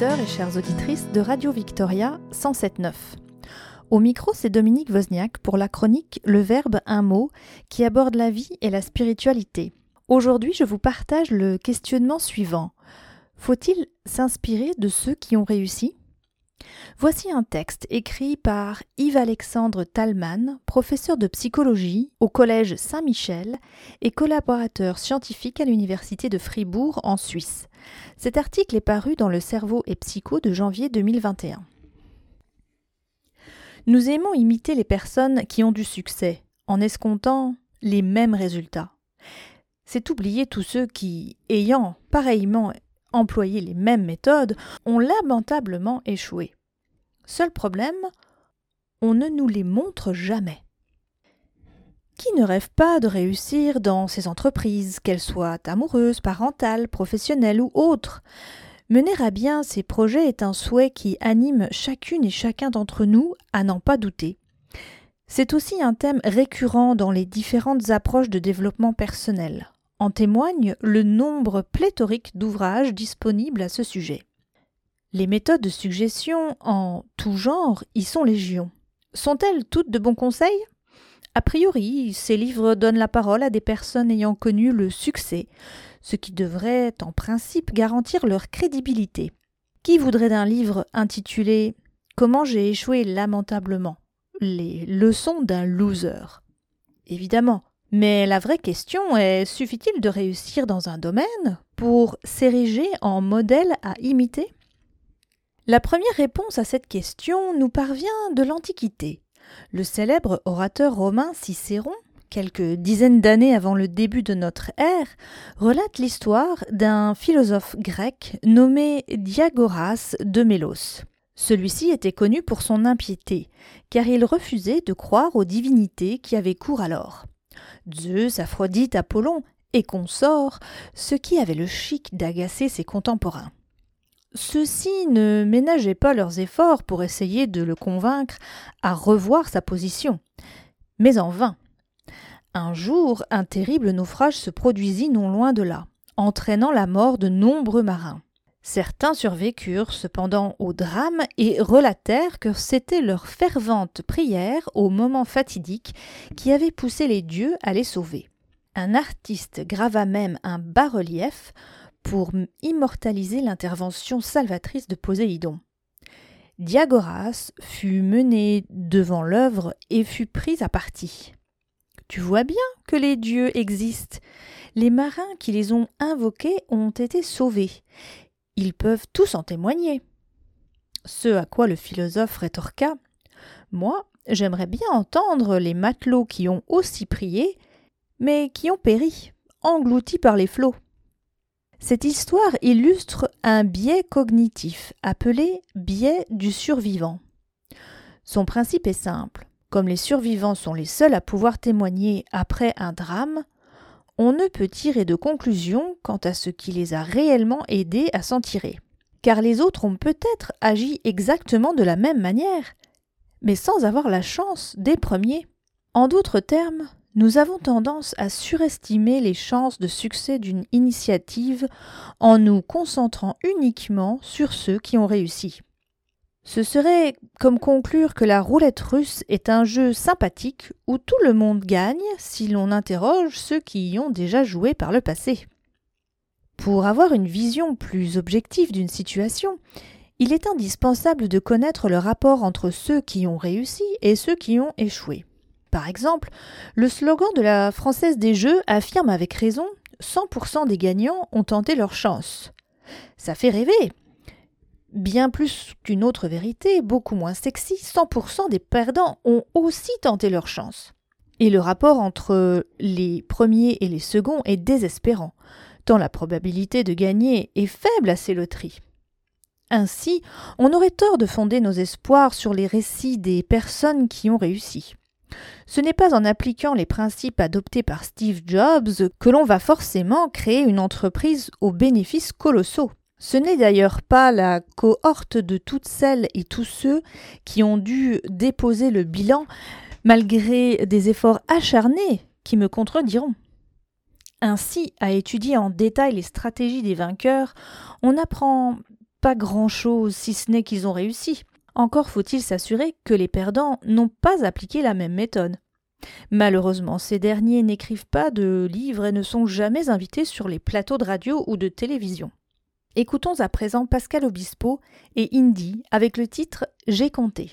et chères auditrices de Radio Victoria 107.9. Au micro, c'est Dominique Wozniak pour la chronique Le Verbe un mot qui aborde la vie et la spiritualité. Aujourd'hui, je vous partage le questionnement suivant. Faut-il s'inspirer de ceux qui ont réussi? Voici un texte écrit par Yves-Alexandre Talman, professeur de psychologie au Collège Saint-Michel et collaborateur scientifique à l'Université de Fribourg en Suisse. Cet article est paru dans le Cerveau et Psycho de janvier 2021. Nous aimons imiter les personnes qui ont du succès, en escomptant les mêmes résultats. C'est oublier tous ceux qui, ayant pareillement employé les mêmes méthodes, ont lamentablement échoué. Seul problème, on ne nous les montre jamais. Qui ne rêve pas de réussir dans ses entreprises, qu'elles soient amoureuses, parentales, professionnelles ou autres? Mener à bien ces projets est un souhait qui anime chacune et chacun d'entre nous, à n'en pas douter. C'est aussi un thème récurrent dans les différentes approches de développement personnel. En témoigne le nombre pléthorique d'ouvrages disponibles à ce sujet. Les méthodes de suggestion en tout genre y sont légion. Sont-elles toutes de bons conseils? A priori, ces livres donnent la parole à des personnes ayant connu le succès, ce qui devrait en principe garantir leur crédibilité. Qui voudrait d'un livre intitulé Comment j'ai échoué lamentablement Les leçons d'un loser? Évidemment. Mais la vraie question est suffit-il de réussir dans un domaine pour s'ériger en modèle à imiter? La première réponse à cette question nous parvient de l'Antiquité. Le célèbre orateur romain Cicéron, quelques dizaines d'années avant le début de notre ère, relate l'histoire d'un philosophe grec nommé Diagoras de Mélos. Celui-ci était connu pour son impiété, car il refusait de croire aux divinités qui avaient cours alors. Zeus, Aphrodite, Apollon et consorts, ce qui avait le chic d'agacer ses contemporains. Ceux-ci ne ménageaient pas leurs efforts pour essayer de le convaincre à revoir sa position. Mais en vain. Un jour, un terrible naufrage se produisit non loin de là, entraînant la mort de nombreux marins. Certains survécurent cependant au drame et relatèrent que c'était leur fervente prière au moment fatidique qui avait poussé les dieux à les sauver. Un artiste grava même un bas-relief pour immortaliser l'intervention salvatrice de Poséidon. Diagoras fut mené devant l'œuvre et fut pris à partie. Tu vois bien que les dieux existent. Les marins qui les ont invoqués ont été sauvés. Ils peuvent tous en témoigner. Ce à quoi le philosophe rétorqua Moi, j'aimerais bien entendre les matelots qui ont aussi prié, mais qui ont péri, engloutis par les flots. Cette histoire illustre un biais cognitif appelé biais du survivant. Son principe est simple. Comme les survivants sont les seuls à pouvoir témoigner après un drame, on ne peut tirer de conclusion quant à ce qui les a réellement aidés à s'en tirer. Car les autres ont peut-être agi exactement de la même manière, mais sans avoir la chance des premiers. En d'autres termes, nous avons tendance à surestimer les chances de succès d'une initiative en nous concentrant uniquement sur ceux qui ont réussi. Ce serait comme conclure que la roulette russe est un jeu sympathique où tout le monde gagne si l'on interroge ceux qui y ont déjà joué par le passé. Pour avoir une vision plus objective d'une situation, il est indispensable de connaître le rapport entre ceux qui ont réussi et ceux qui ont échoué. Par exemple, le slogan de la Française des Jeux affirme avec raison 100% des gagnants ont tenté leur chance. Ça fait rêver. Bien plus qu'une autre vérité, beaucoup moins sexy, 100% des perdants ont aussi tenté leur chance. Et le rapport entre les premiers et les seconds est désespérant, tant la probabilité de gagner est faible à ces loteries. Ainsi, on aurait tort de fonder nos espoirs sur les récits des personnes qui ont réussi. Ce n'est pas en appliquant les principes adoptés par Steve Jobs que l'on va forcément créer une entreprise aux bénéfices colossaux. Ce n'est d'ailleurs pas la cohorte de toutes celles et tous ceux qui ont dû déposer le bilan malgré des efforts acharnés qui me contrediront. Ainsi, à étudier en détail les stratégies des vainqueurs, on apprend pas grand-chose si ce n'est qu'ils ont réussi. Encore faut-il s'assurer que les perdants n'ont pas appliqué la même méthode. Malheureusement, ces derniers n'écrivent pas de livres et ne sont jamais invités sur les plateaux de radio ou de télévision. Écoutons à présent Pascal Obispo et Indy avec le titre J'ai compté.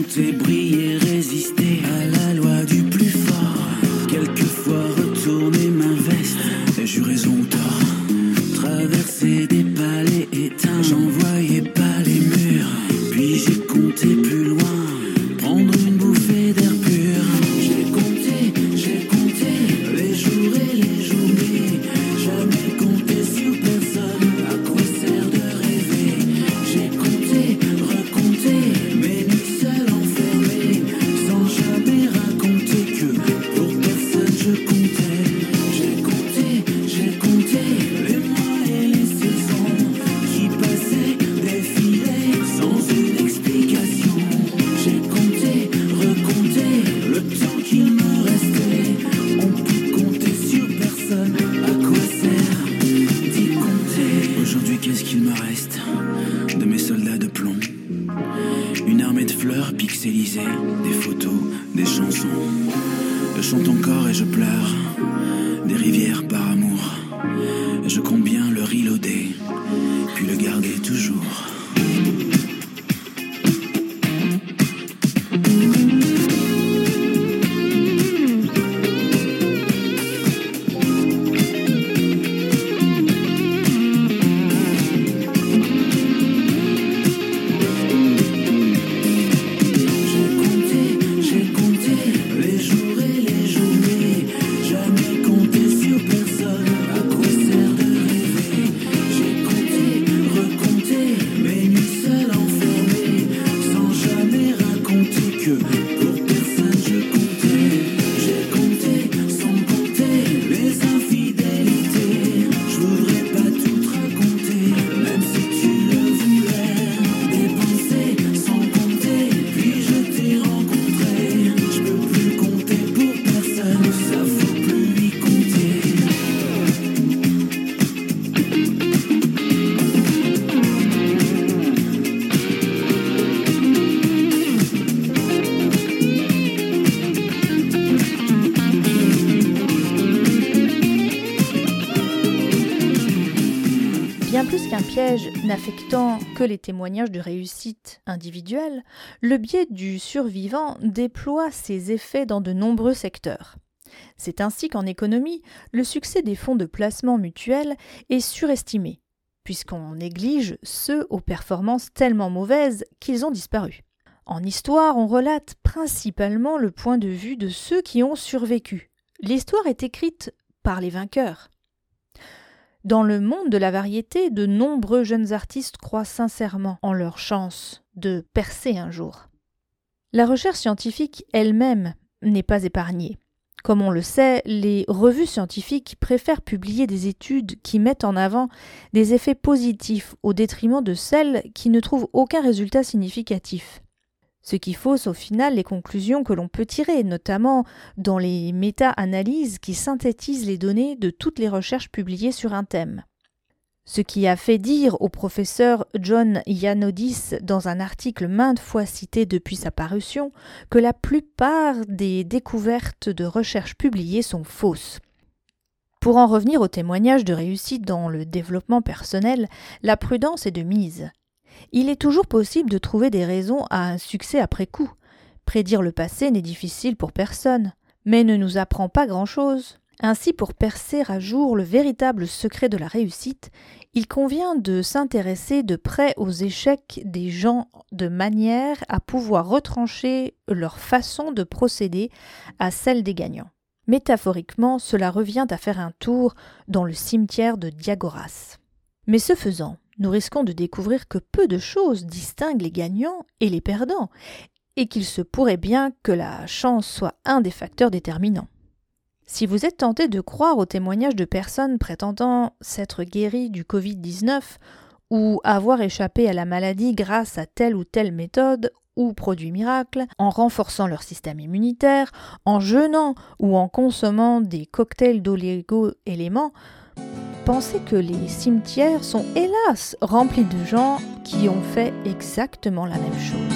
J'ai compté briller, résister à la loi et je pleure, des rivières par amour. Je compte bien le reloader, puis le garder toujours. N'affectant que les témoignages de réussite individuelle, le biais du survivant déploie ses effets dans de nombreux secteurs. C'est ainsi qu'en économie, le succès des fonds de placement mutuel est surestimé, puisqu'on néglige ceux aux performances tellement mauvaises qu'ils ont disparu. En histoire, on relate principalement le point de vue de ceux qui ont survécu. L'histoire est écrite par les vainqueurs. Dans le monde de la variété, de nombreux jeunes artistes croient sincèrement en leur chance de percer un jour. La recherche scientifique elle-même n'est pas épargnée. Comme on le sait, les revues scientifiques préfèrent publier des études qui mettent en avant des effets positifs au détriment de celles qui ne trouvent aucun résultat significatif. Ce qui fausse au final les conclusions que l'on peut tirer, notamment dans les méta-analyses qui synthétisent les données de toutes les recherches publiées sur un thème. Ce qui a fait dire au professeur John Yanodis dans un article maintes fois cité depuis sa parution que la plupart des découvertes de recherches publiées sont fausses. Pour en revenir au témoignage de réussite dans le développement personnel, la prudence est de mise. Il est toujours possible de trouver des raisons à un succès après coup. Prédire le passé n'est difficile pour personne, mais ne nous apprend pas grand-chose. Ainsi, pour percer à jour le véritable secret de la réussite, il convient de s'intéresser de près aux échecs des gens de manière à pouvoir retrancher leur façon de procéder à celle des gagnants. Métaphoriquement, cela revient à faire un tour dans le cimetière de Diagoras. Mais ce faisant, nous risquons de découvrir que peu de choses distinguent les gagnants et les perdants, et qu'il se pourrait bien que la chance soit un des facteurs déterminants. Si vous êtes tenté de croire aux témoignages de personnes prétendant s'être guéries du Covid-19 ou avoir échappé à la maladie grâce à telle ou telle méthode ou produit miracle, en renforçant leur système immunitaire, en jeûnant ou en consommant des cocktails d'olégo-éléments, pensez que les cimetières sont hélas remplis de gens qui ont fait exactement la même chose.